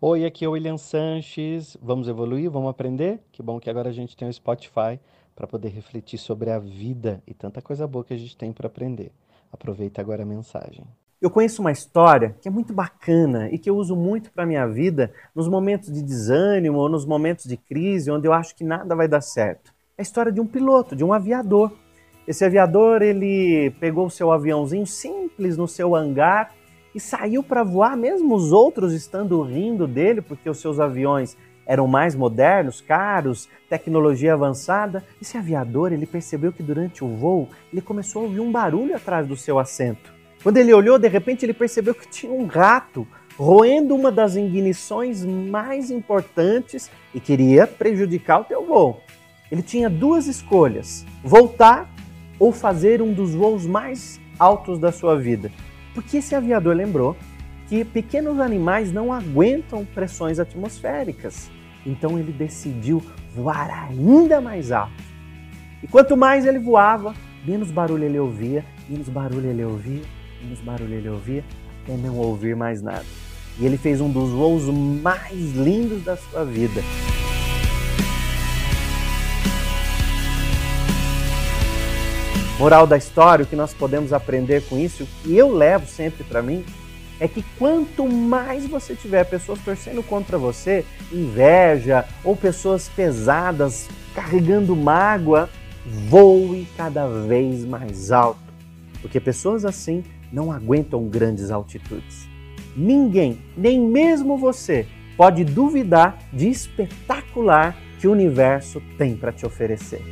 Oi, aqui é o William Sanches. Vamos evoluir? Vamos aprender? Que bom que agora a gente tem o Spotify para poder refletir sobre a vida e tanta coisa boa que a gente tem para aprender. Aproveita agora a mensagem. Eu conheço uma história que é muito bacana e que eu uso muito para minha vida nos momentos de desânimo ou nos momentos de crise onde eu acho que nada vai dar certo. É a história de um piloto, de um aviador. Esse aviador, ele pegou o seu aviãozinho simples no seu hangar e saiu para voar, mesmo os outros estando rindo dele, porque os seus aviões eram mais modernos, caros, tecnologia avançada. Esse aviador, ele percebeu que durante o voo, ele começou a ouvir um barulho atrás do seu assento. Quando ele olhou, de repente ele percebeu que tinha um rato roendo uma das ignições mais importantes e queria prejudicar o teu voo. Ele tinha duas escolhas: voltar ou fazer um dos voos mais altos da sua vida. Porque esse aviador lembrou que pequenos animais não aguentam pressões atmosféricas. Então ele decidiu voar ainda mais alto. E quanto mais ele voava, menos barulho ele ouvia, menos barulho ele ouvia, menos barulho ele ouvia, até não ouvir mais nada. E ele fez um dos voos mais lindos da sua vida. Moral da história, o que nós podemos aprender com isso, e eu levo sempre para mim, é que quanto mais você tiver pessoas torcendo contra você, inveja ou pessoas pesadas carregando mágoa, voe cada vez mais alto, porque pessoas assim não aguentam grandes altitudes. Ninguém, nem mesmo você, pode duvidar de espetacular que o universo tem para te oferecer.